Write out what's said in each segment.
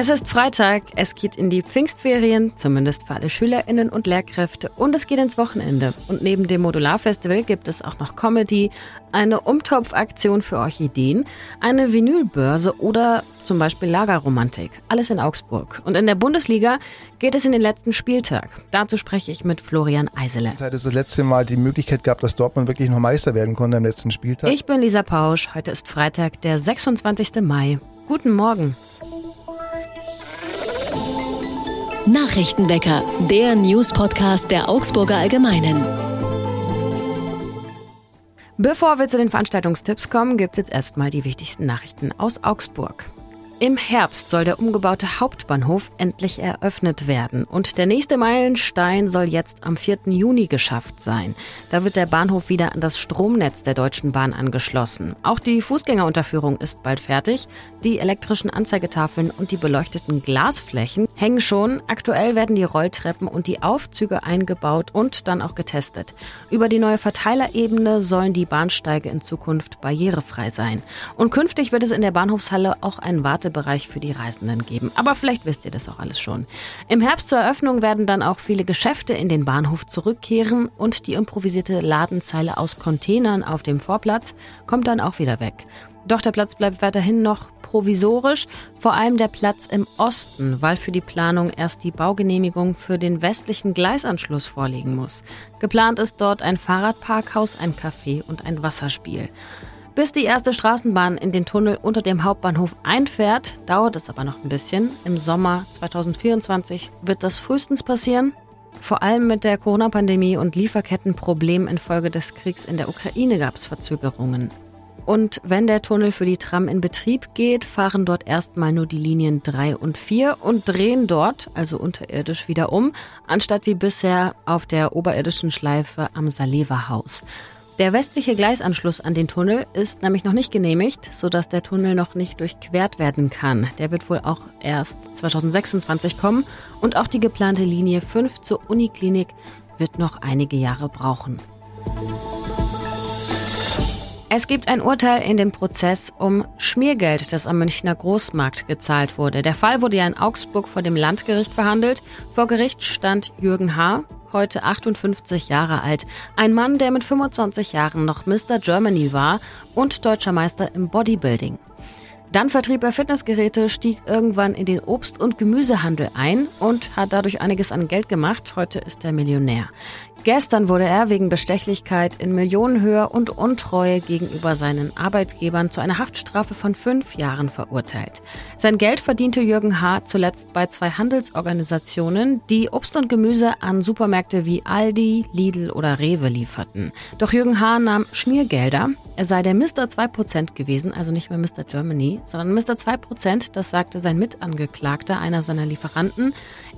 Es ist Freitag, es geht in die Pfingstferien, zumindest für alle SchülerInnen und Lehrkräfte, und es geht ins Wochenende. Und neben dem Modularfestival gibt es auch noch Comedy, eine Umtopfaktion für Orchideen, eine Vinylbörse oder zum Beispiel Lagerromantik. Alles in Augsburg. Und in der Bundesliga geht es in den letzten Spieltag. Dazu spreche ich mit Florian Eisele. Seit es das letzte Mal die Möglichkeit gab, dass Dortmund wirklich noch Meister werden konnte am letzten Spieltag. Ich bin Lisa Pausch. Heute ist Freitag, der 26. Mai. Guten Morgen. Nachrichtenwecker, der News-Podcast der Augsburger Allgemeinen. Bevor wir zu den Veranstaltungstipps kommen, gibt es erstmal die wichtigsten Nachrichten aus Augsburg. Im Herbst soll der umgebaute Hauptbahnhof endlich eröffnet werden und der nächste Meilenstein soll jetzt am 4. Juni geschafft sein. Da wird der Bahnhof wieder an das Stromnetz der Deutschen Bahn angeschlossen. Auch die Fußgängerunterführung ist bald fertig. Die elektrischen Anzeigetafeln und die beleuchteten Glasflächen hängen schon. Aktuell werden die Rolltreppen und die Aufzüge eingebaut und dann auch getestet. Über die neue Verteilerebene sollen die Bahnsteige in Zukunft barrierefrei sein. Und künftig wird es in der Bahnhofshalle auch ein Warte Wartebereich für die Reisenden geben. Aber vielleicht wisst ihr das auch alles schon. Im Herbst zur Eröffnung werden dann auch viele Geschäfte in den Bahnhof zurückkehren und die improvisierte Ladenzeile aus Containern auf dem Vorplatz kommt dann auch wieder weg. Doch der Platz bleibt weiterhin noch provisorisch, vor allem der Platz im Osten, weil für die Planung erst die Baugenehmigung für den westlichen Gleisanschluss vorliegen muss. Geplant ist dort ein Fahrradparkhaus, ein Café und ein Wasserspiel. Bis die erste Straßenbahn in den Tunnel unter dem Hauptbahnhof einfährt, dauert es aber noch ein bisschen. Im Sommer 2024 wird das frühestens passieren. Vor allem mit der Corona-Pandemie und Lieferkettenproblemen infolge des Kriegs in der Ukraine gab es Verzögerungen. Und wenn der Tunnel für die Tram in Betrieb geht, fahren dort erstmal nur die Linien 3 und 4 und drehen dort, also unterirdisch, wieder um, anstatt wie bisher auf der oberirdischen Schleife am Saleva-Haus. Der westliche Gleisanschluss an den Tunnel ist nämlich noch nicht genehmigt, sodass der Tunnel noch nicht durchquert werden kann. Der wird wohl auch erst 2026 kommen und auch die geplante Linie 5 zur Uniklinik wird noch einige Jahre brauchen. Es gibt ein Urteil in dem Prozess um Schmiergeld, das am Münchner Großmarkt gezahlt wurde. Der Fall wurde ja in Augsburg vor dem Landgericht verhandelt. Vor Gericht stand Jürgen H., heute 58 Jahre alt. Ein Mann, der mit 25 Jahren noch Mr. Germany war und deutscher Meister im Bodybuilding. Dann vertrieb er Fitnessgeräte, stieg irgendwann in den Obst- und Gemüsehandel ein und hat dadurch einiges an Geld gemacht. Heute ist er Millionär. Gestern wurde er wegen Bestechlichkeit in Millionenhöhe und Untreue gegenüber seinen Arbeitgebern zu einer Haftstrafe von fünf Jahren verurteilt. Sein Geld verdiente Jürgen H. zuletzt bei zwei Handelsorganisationen, die Obst und Gemüse an Supermärkte wie Aldi, Lidl oder Rewe lieferten. Doch Jürgen H. nahm Schmiergelder. Er sei der Mr. 2% gewesen, also nicht mehr Mr. Germany, sondern Mr. 2%, das sagte sein Mitangeklagter, einer seiner Lieferanten.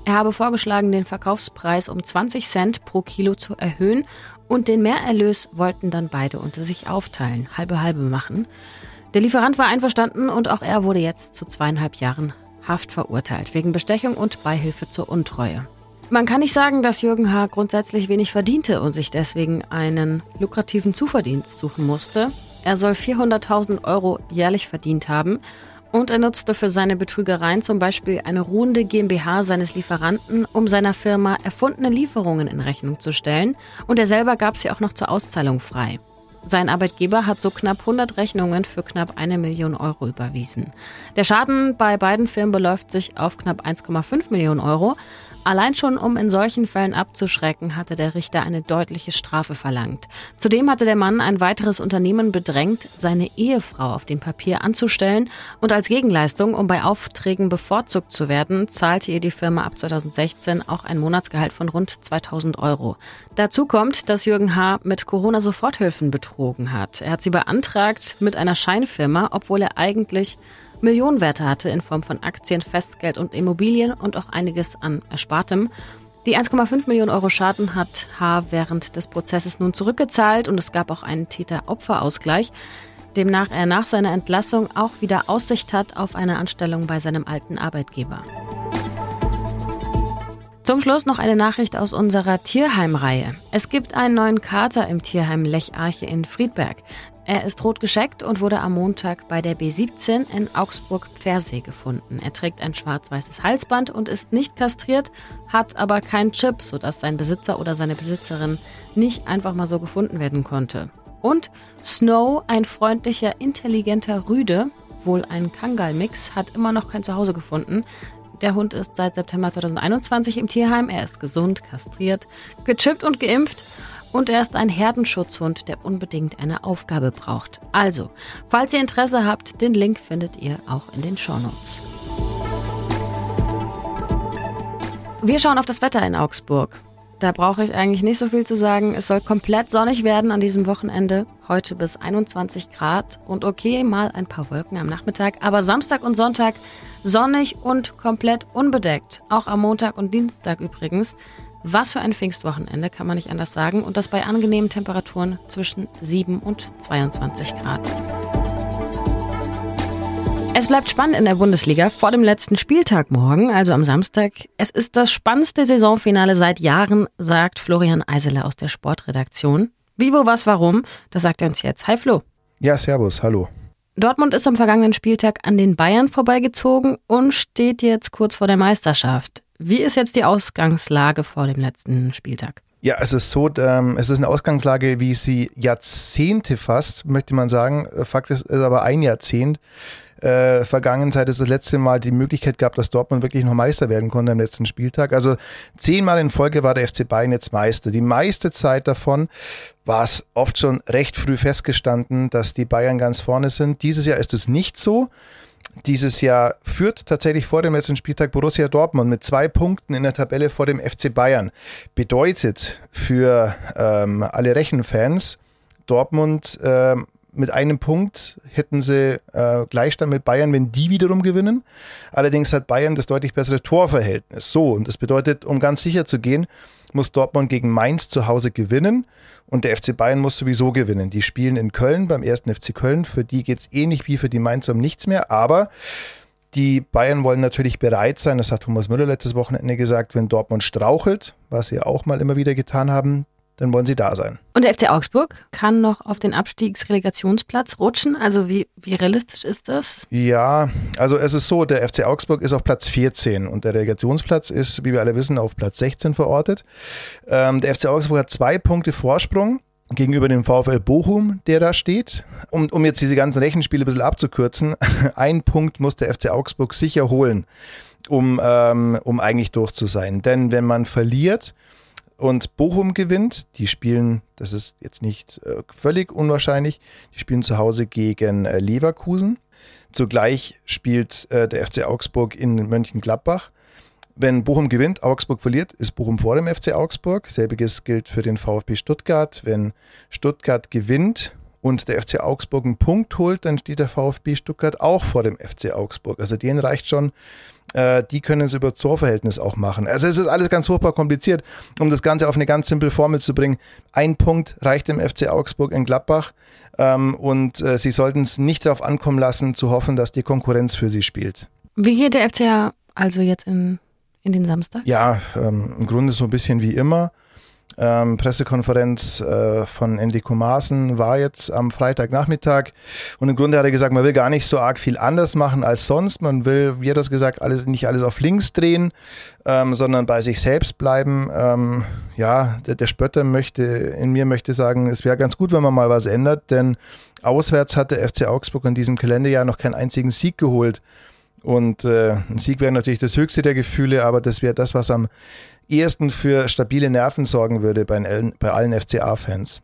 Er habe vorgeschlagen, den Verkaufspreis um 20 Cent pro Kilo zu erhöhen und den Mehrerlös wollten dann beide unter sich aufteilen, halbe halbe machen. Der Lieferant war einverstanden und auch er wurde jetzt zu zweieinhalb Jahren Haft verurteilt, wegen Bestechung und Beihilfe zur Untreue. Man kann nicht sagen, dass Jürgen H. grundsätzlich wenig verdiente und sich deswegen einen lukrativen Zuverdienst suchen musste. Er soll 400.000 Euro jährlich verdient haben und er nutzte für seine Betrügereien zum Beispiel eine ruhende GmbH seines Lieferanten, um seiner Firma erfundene Lieferungen in Rechnung zu stellen. Und er selber gab sie auch noch zur Auszahlung frei. Sein Arbeitgeber hat so knapp 100 Rechnungen für knapp eine Million Euro überwiesen. Der Schaden bei beiden Firmen beläuft sich auf knapp 1,5 Millionen Euro. Allein schon, um in solchen Fällen abzuschrecken, hatte der Richter eine deutliche Strafe verlangt. Zudem hatte der Mann ein weiteres Unternehmen bedrängt, seine Ehefrau auf dem Papier anzustellen und als Gegenleistung, um bei Aufträgen bevorzugt zu werden, zahlte ihr die Firma ab 2016 auch ein Monatsgehalt von rund 2000 Euro. Dazu kommt, dass Jürgen H. mit Corona-Soforthilfen betrogen hat. Er hat sie beantragt mit einer Scheinfirma, obwohl er eigentlich Millionenwerte hatte in Form von Aktien, Festgeld und Immobilien und auch einiges an Erspartem. Die 1,5 Millionen Euro Schaden hat H. während des Prozesses nun zurückgezahlt und es gab auch einen Täter-Opfer-Ausgleich, demnach er nach seiner Entlassung auch wieder Aussicht hat auf eine Anstellung bei seinem alten Arbeitgeber. Zum Schluss noch eine Nachricht aus unserer Tierheimreihe. Es gibt einen neuen Kater im Tierheim Lecharche in Friedberg. Er ist rot gescheckt und wurde am Montag bei der B17 in Augsburg-Pfersee gefunden. Er trägt ein schwarz-weißes Halsband und ist nicht kastriert, hat aber keinen Chip, sodass sein Besitzer oder seine Besitzerin nicht einfach mal so gefunden werden konnte. Und Snow, ein freundlicher, intelligenter Rüde, wohl ein Kangal-Mix, hat immer noch kein Zuhause gefunden. Der Hund ist seit September 2021 im Tierheim. Er ist gesund, kastriert, gechippt und geimpft. Und er ist ein Herdenschutzhund, der unbedingt eine Aufgabe braucht. Also, falls ihr Interesse habt, den Link findet ihr auch in den Shownotes. Wir schauen auf das Wetter in Augsburg. Da brauche ich eigentlich nicht so viel zu sagen. Es soll komplett sonnig werden an diesem Wochenende. Heute bis 21 Grad und okay, mal ein paar Wolken am Nachmittag. Aber Samstag und Sonntag sonnig und komplett unbedeckt. Auch am Montag und Dienstag übrigens. Was für ein Pfingstwochenende, kann man nicht anders sagen. Und das bei angenehmen Temperaturen zwischen 7 und 22 Grad. Es bleibt spannend in der Bundesliga vor dem letzten Spieltag morgen, also am Samstag. Es ist das spannendste Saisonfinale seit Jahren, sagt Florian Eisele aus der Sportredaktion. Wie, wo, was, warum? Das sagt er uns jetzt. Hi Flo. Ja, servus, hallo. Dortmund ist am vergangenen Spieltag an den Bayern vorbeigezogen und steht jetzt kurz vor der Meisterschaft. Wie ist jetzt die Ausgangslage vor dem letzten Spieltag? Ja, es ist so, ähm, es ist eine Ausgangslage, wie sie Jahrzehnte fast, möchte man sagen. Fakt ist, ist aber ein Jahrzehnt äh, vergangen, seit es das letzte Mal die Möglichkeit gab, dass Dortmund wirklich noch Meister werden konnte am letzten Spieltag. Also zehnmal in Folge war der FC Bayern jetzt Meister. Die meiste Zeit davon war es oft schon recht früh festgestanden, dass die Bayern ganz vorne sind. Dieses Jahr ist es nicht so. Dieses Jahr führt tatsächlich vor dem letzten Spieltag Borussia Dortmund mit zwei Punkten in der Tabelle vor dem FC Bayern. Bedeutet für ähm, alle Rechenfans, Dortmund ähm, mit einem Punkt hätten sie äh, Gleichstand mit Bayern, wenn die wiederum gewinnen. Allerdings hat Bayern das deutlich bessere Torverhältnis. So, und das bedeutet, um ganz sicher zu gehen, muss Dortmund gegen Mainz zu Hause gewinnen und der FC Bayern muss sowieso gewinnen. Die spielen in Köln beim ersten FC Köln. Für die geht es ähnlich wie für die Mainz um nichts mehr, aber die Bayern wollen natürlich bereit sein, das hat Thomas Müller letztes Wochenende gesagt, wenn Dortmund strauchelt, was sie auch mal immer wieder getan haben, dann wollen sie da sein. Und der FC Augsburg kann noch auf den Abstiegsrelegationsplatz rutschen. Also wie, wie realistisch ist das? Ja, also es ist so, der FC Augsburg ist auf Platz 14 und der Relegationsplatz ist, wie wir alle wissen, auf Platz 16 verortet. Ähm, der FC Augsburg hat zwei Punkte Vorsprung gegenüber dem VfL Bochum, der da steht. Um, um jetzt diese ganzen Rechenspiele ein bisschen abzukürzen, ein Punkt muss der FC Augsburg sicher holen, um, ähm, um eigentlich durch zu sein. Denn wenn man verliert, und Bochum gewinnt. Die spielen, das ist jetzt nicht äh, völlig unwahrscheinlich, die spielen zu Hause gegen äh, Leverkusen. Zugleich spielt äh, der FC Augsburg in Mönchengladbach. Wenn Bochum gewinnt, Augsburg verliert, ist Bochum vor dem FC Augsburg. Selbiges gilt für den VfB Stuttgart. Wenn Stuttgart gewinnt und der FC Augsburg einen Punkt holt, dann steht der VfB Stuttgart auch vor dem FC Augsburg. Also denen reicht schon äh, die können es über Torverhältnis auch machen. Also es ist alles ganz furchtbar kompliziert, um das Ganze auf eine ganz simple Formel zu bringen. Ein Punkt reicht dem FC Augsburg in Gladbach ähm, und äh, sie sollten es nicht darauf ankommen lassen, zu hoffen, dass die Konkurrenz für sie spielt. Wie geht der FCA also jetzt in, in den Samstag? Ja, ähm, im Grunde so ein bisschen wie immer. Ähm, Pressekonferenz äh, von Enrico Maaßen war jetzt am Freitagnachmittag und im Grunde hat er gesagt, man will gar nicht so arg viel anders machen als sonst. Man will, wie hat das gesagt, alles, nicht alles auf links drehen, ähm, sondern bei sich selbst bleiben. Ähm, ja, der, der Spötter möchte, in mir möchte sagen, es wäre ganz gut, wenn man mal was ändert, denn auswärts hat der FC Augsburg in diesem Kalenderjahr noch keinen einzigen Sieg geholt. Und äh, ein Sieg wäre natürlich das höchste der Gefühle, aber das wäre das, was am ehesten für stabile Nerven sorgen würde bei allen, bei allen FCA-Fans.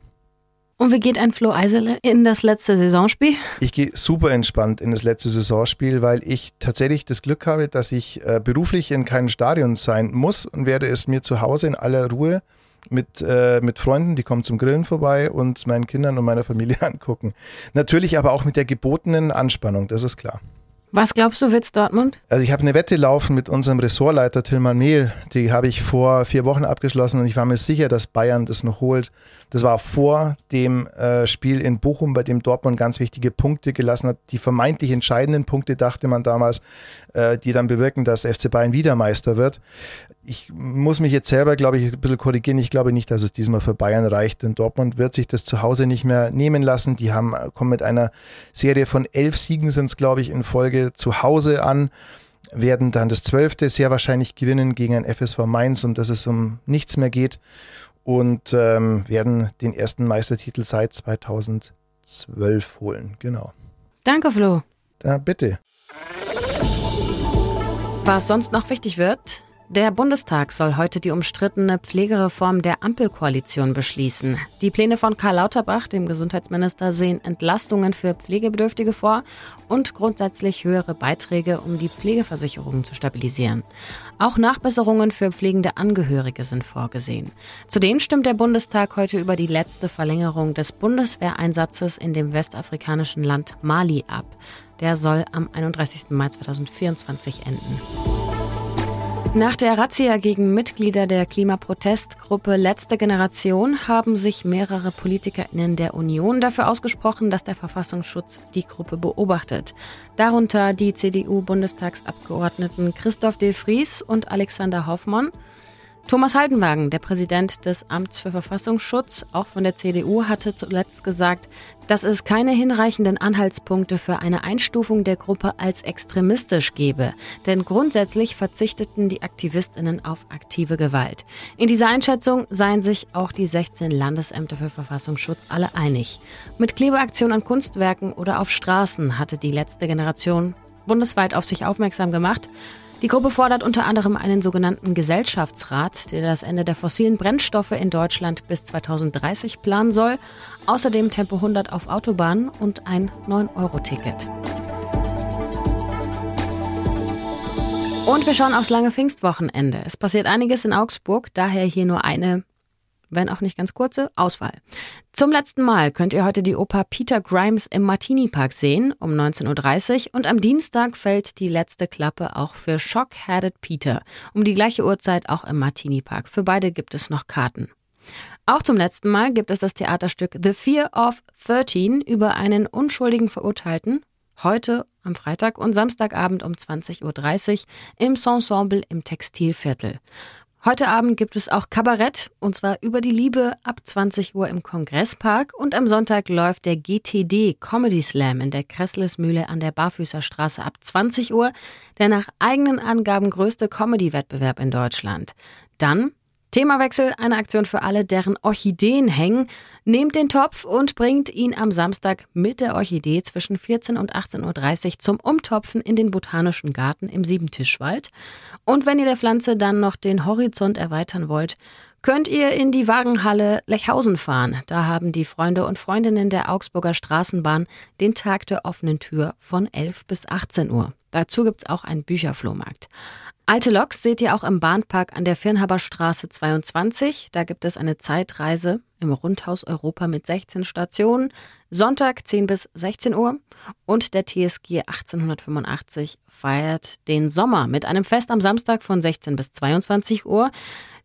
Und wie geht ein Flo Eisele in das letzte Saisonspiel? Ich gehe super entspannt in das letzte Saisonspiel, weil ich tatsächlich das Glück habe, dass ich äh, beruflich in keinem Stadion sein muss und werde es mir zu Hause in aller Ruhe mit, äh, mit Freunden, die kommen zum Grillen vorbei und meinen Kindern und meiner Familie angucken. Natürlich aber auch mit der gebotenen Anspannung, das ist klar. Was glaubst du, wird's Dortmund? Also ich habe eine Wette laufen mit unserem Ressortleiter Tilman Mehl. Die habe ich vor vier Wochen abgeschlossen und ich war mir sicher, dass Bayern das noch holt. Das war vor dem äh, Spiel in Bochum, bei dem Dortmund ganz wichtige Punkte gelassen hat. Die vermeintlich entscheidenden Punkte, dachte man damals, äh, die dann bewirken, dass FC Bayern wieder Meister wird. Ich muss mich jetzt selber, glaube ich, ein bisschen korrigieren. Ich glaube nicht, dass es diesmal für Bayern reicht, denn Dortmund wird sich das zu Hause nicht mehr nehmen lassen. Die haben, kommen mit einer Serie von elf Siegen, sind es, glaube ich, in Folge zu Hause an, werden dann das zwölfte sehr wahrscheinlich gewinnen gegen ein FSV Mainz, um das es um nichts mehr geht und ähm, werden den ersten Meistertitel seit 2012 holen. Genau. Danke, Flo. Ja, bitte. Was sonst noch wichtig wird, der Bundestag soll heute die umstrittene Pflegereform der Ampelkoalition beschließen. Die Pläne von Karl Lauterbach, dem Gesundheitsminister, sehen Entlastungen für Pflegebedürftige vor und grundsätzlich höhere Beiträge, um die Pflegeversicherungen zu stabilisieren. Auch Nachbesserungen für pflegende Angehörige sind vorgesehen. Zudem stimmt der Bundestag heute über die letzte Verlängerung des Bundeswehreinsatzes in dem westafrikanischen Land Mali ab. Der soll am 31. Mai 2024 enden. Nach der Razzia gegen Mitglieder der Klimaprotestgruppe Letzte Generation haben sich mehrere PolitikerInnen der Union dafür ausgesprochen, dass der Verfassungsschutz die Gruppe beobachtet. Darunter die CDU-Bundestagsabgeordneten Christoph de Vries und Alexander Hoffmann Thomas Haldenwagen, der Präsident des Amts für Verfassungsschutz, auch von der CDU, hatte zuletzt gesagt, dass es keine hinreichenden Anhaltspunkte für eine Einstufung der Gruppe als extremistisch gebe, denn grundsätzlich verzichteten die Aktivistinnen auf aktive Gewalt. In dieser Einschätzung seien sich auch die 16 Landesämter für Verfassungsschutz alle einig. Mit Klebeaktionen an Kunstwerken oder auf Straßen hatte die letzte Generation bundesweit auf sich aufmerksam gemacht, die Gruppe fordert unter anderem einen sogenannten Gesellschaftsrat, der das Ende der fossilen Brennstoffe in Deutschland bis 2030 planen soll, außerdem Tempo 100 auf Autobahnen und ein 9-Euro-Ticket. Und wir schauen aufs lange Pfingstwochenende. Es passiert einiges in Augsburg, daher hier nur eine wenn auch nicht ganz kurze, Auswahl. Zum letzten Mal könnt ihr heute die Oper Peter Grimes im Martini Park sehen um 19.30 Uhr und am Dienstag fällt die letzte Klappe auch für Shock-Headed Peter um die gleiche Uhrzeit auch im Martini Park. Für beide gibt es noch Karten. Auch zum letzten Mal gibt es das Theaterstück The Fear of 13 über einen unschuldigen Verurteilten, heute am Freitag und Samstagabend um 20.30 Uhr im Ensemble im Textilviertel. Heute Abend gibt es auch Kabarett und zwar über die Liebe ab 20 Uhr im Kongresspark und am Sonntag läuft der GTD Comedy Slam in der Kresslesmühle an der Barfüßerstraße ab 20 Uhr, der nach eigenen Angaben größte Comedy-Wettbewerb in Deutschland. Dann Themawechsel, eine Aktion für alle, deren Orchideen hängen. Nehmt den Topf und bringt ihn am Samstag mit der Orchidee zwischen 14 und 18.30 Uhr zum Umtopfen in den Botanischen Garten im Siebentischwald. Und wenn ihr der Pflanze dann noch den Horizont erweitern wollt, könnt ihr in die Wagenhalle Lechhausen fahren. Da haben die Freunde und Freundinnen der Augsburger Straßenbahn den Tag der offenen Tür von 11 bis 18 Uhr. Dazu gibt es auch einen Bücherflohmarkt. Alte Loks seht ihr auch im Bahnpark an der Firnhaberstraße 22. Da gibt es eine Zeitreise im Rundhaus Europa mit 16 Stationen. Sonntag 10 bis 16 Uhr. Und der TSG 1885 feiert den Sommer mit einem Fest am Samstag von 16 bis 22 Uhr.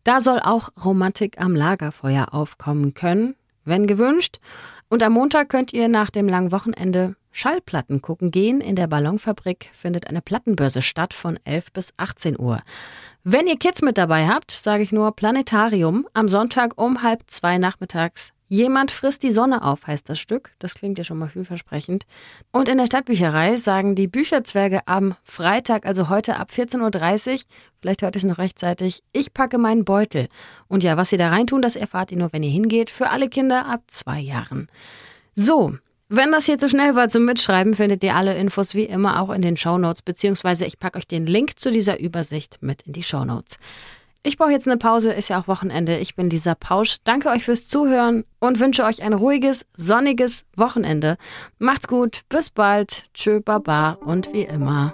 Da soll auch Romantik am Lagerfeuer aufkommen können, wenn gewünscht. Und am Montag könnt ihr nach dem langen Wochenende Schallplatten gucken gehen. In der Ballonfabrik findet eine Plattenbörse statt von 11 bis 18 Uhr. Wenn ihr Kids mit dabei habt, sage ich nur Planetarium am Sonntag um halb zwei nachmittags Jemand frisst die Sonne auf, heißt das Stück. Das klingt ja schon mal vielversprechend. Und in der Stadtbücherei sagen die Bücherzwerge am Freitag, also heute ab 14.30 Uhr, vielleicht hört es noch rechtzeitig, ich packe meinen Beutel. Und ja, was sie da reintun, das erfahrt ihr nur, wenn ihr hingeht, für alle Kinder ab zwei Jahren. So, wenn das hier zu schnell war zum Mitschreiben, findet ihr alle Infos wie immer auch in den Shownotes, beziehungsweise ich packe euch den Link zu dieser Übersicht mit in die Shownotes. Ich brauche jetzt eine Pause, ist ja auch Wochenende. Ich bin Lisa Pausch. Danke euch fürs Zuhören und wünsche euch ein ruhiges, sonniges Wochenende. Macht's gut, bis bald. Tschö, baba und wie immer.